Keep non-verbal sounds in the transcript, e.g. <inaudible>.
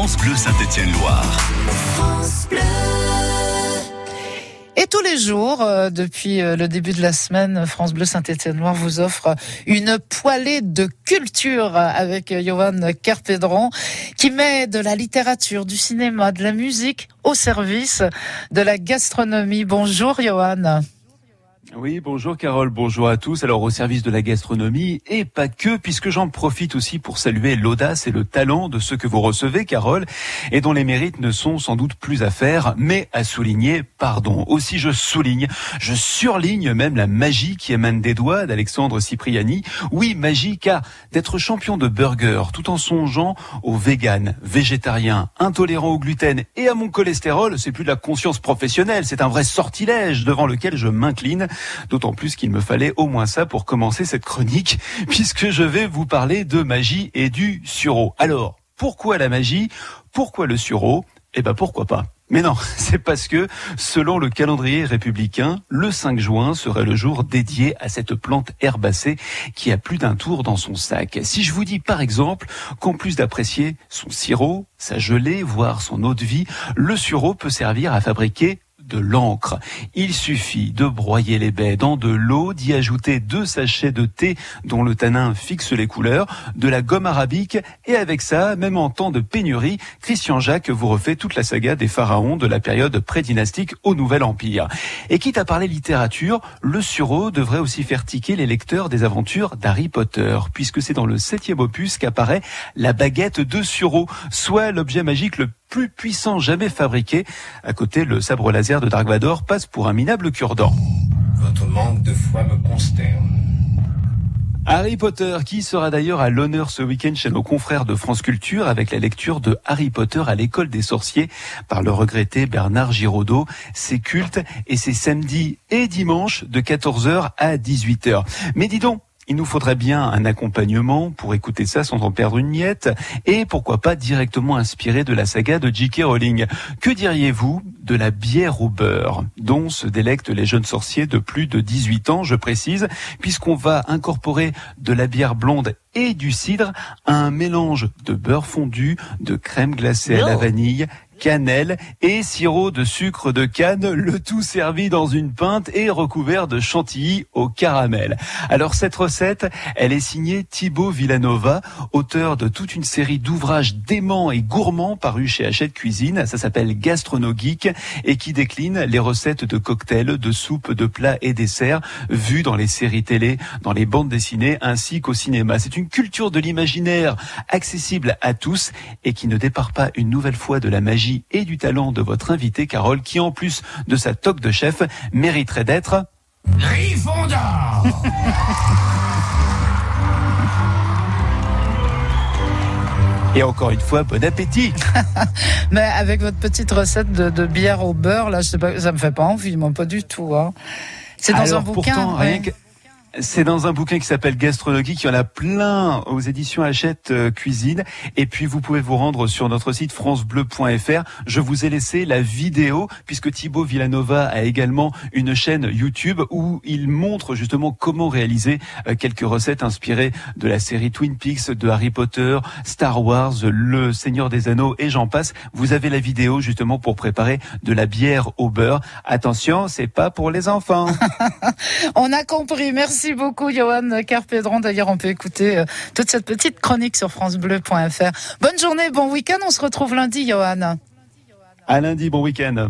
France Bleu Saint-Étienne-Loire. Et tous les jours, euh, depuis euh, le début de la semaine, France Bleu Saint-Étienne-Loire vous offre une poêlée de culture avec Johan Carpédron qui met de la littérature, du cinéma, de la musique au service de la gastronomie. Bonjour Johan. Oui, bonjour Carole, bonjour à tous. Alors au service de la gastronomie et pas que, puisque j'en profite aussi pour saluer l'audace et le talent de ceux que vous recevez, Carole, et dont les mérites ne sont sans doute plus à faire, mais à souligner, pardon. Aussi je souligne, je surligne même la magie qui émane des doigts d'Alexandre Cipriani. Oui, magie, car d'être champion de burger tout en songeant aux véganes, végétariens, intolérants au gluten et à mon cholestérol, c'est plus de la conscience professionnelle, c'est un vrai sortilège devant lequel je m'incline D'autant plus qu'il me fallait au moins ça pour commencer cette chronique, <laughs> puisque je vais vous parler de magie et du sureau. Alors, pourquoi la magie? Pourquoi le sureau? Eh ben pourquoi pas? Mais non, <laughs> c'est parce que, selon le calendrier républicain, le 5 juin serait le jour dédié à cette plante herbacée qui a plus d'un tour dans son sac. Si je vous dis par exemple qu'en plus d'apprécier son sirop, sa gelée, voire son eau de vie, le sureau peut servir à fabriquer de l'encre. Il suffit de broyer les baies dans de l'eau, d'y ajouter deux sachets de thé dont le tanin fixe les couleurs, de la gomme arabique et avec ça, même en temps de pénurie, Christian Jacques vous refait toute la saga des pharaons de la période pré-dynastique au Nouvel Empire. Et quitte à parler littérature, le sureau devrait aussi faire tiquer les lecteurs des aventures d'Harry Potter, puisque c'est dans le septième opus qu'apparaît la baguette de sureau, soit l'objet magique le plus puissant jamais fabriqué. À côté, le sabre laser de Dark Vador passe pour un minable cure-dent. Votre manque de foi me consterne. Harry Potter, qui sera d'ailleurs à l'honneur ce week-end chez nos confrères de France Culture avec la lecture de Harry Potter à l'école des sorciers par le regretté Bernard Giraudot. C'est culte et c'est samedi et dimanche de 14h à 18h. Mais dis donc, il nous faudrait bien un accompagnement pour écouter ça sans en perdre une miette et pourquoi pas directement inspiré de la saga de J.K. Rowling. Que diriez-vous de la bière au beurre dont se délectent les jeunes sorciers de plus de 18 ans, je précise, puisqu'on va incorporer de la bière blonde et du cidre à un mélange de beurre fondu, de crème glacée à la vanille cannelle et sirop de sucre de canne, le tout servi dans une pinte et recouvert de chantilly au caramel. Alors cette recette, elle est signée Thibaut Villanova, auteur de toute une série d'ouvrages déments et gourmands parus chez Hachette Cuisine. Ça s'appelle Gastrono Geek et qui décline les recettes de cocktails, de soupes, de plats et desserts vus dans les séries télé, dans les bandes dessinées ainsi qu'au cinéma. C'est une culture de l'imaginaire accessible à tous et qui ne départ pas une nouvelle fois de la magie et du talent de votre invité Carole, qui en plus de sa toque de chef, mériterait d'être... <laughs> Et encore une fois, bon appétit. <laughs> Mais avec votre petite recette de, bière au beurre, là, je sais pas, ça me fait pas envie, moi, pas du tout. Hein. C'est dans un bouquin. Pourtant, rien que c'est dans un bouquin qui s'appelle Gastronomie, qui en a plein aux éditions Hachette euh, Cuisine. Et puis vous pouvez vous rendre sur notre site francebleu.fr. Je vous ai laissé la vidéo puisque Thibaut Villanova a également une chaîne YouTube où il montre justement comment réaliser euh, quelques recettes inspirées de la série Twin Peaks, de Harry Potter, Star Wars, Le Seigneur des Anneaux et j'en passe. Vous avez la vidéo justement pour préparer de la bière au beurre. Attention, c'est pas pour les enfants. <laughs> On a compris. Merci. Merci beaucoup, Johan Carpédron. D'ailleurs, on peut écouter euh, toute cette petite chronique sur FranceBleu.fr. Bonne journée, bon week-end. On se retrouve lundi, Johan. À lundi, bon week-end.